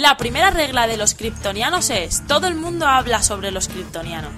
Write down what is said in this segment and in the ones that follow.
La primera regla de los kryptonianos es, todo el mundo habla sobre los kryptonianos.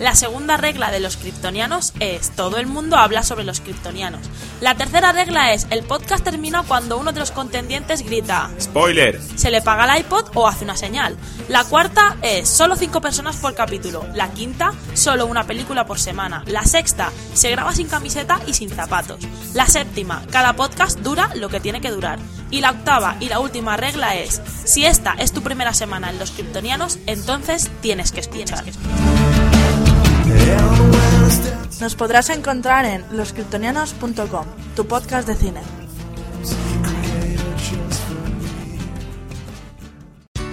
La segunda regla de los kryptonianos es, todo el mundo habla sobre los kryptonianos. La tercera regla es, el podcast termina cuando uno de los contendientes grita, Spoiler. se le paga el iPod o hace una señal. La cuarta es, solo cinco personas por capítulo. La quinta, solo una película por semana. La sexta, se graba sin camiseta y sin zapatos. La séptima, cada podcast dura lo que tiene que durar. Y la octava y la última regla es, si esta es tu primera semana en los kryptonianos, entonces tienes que escuchar. Nos podrás encontrar en loscriptonianos.com, tu podcast de cine.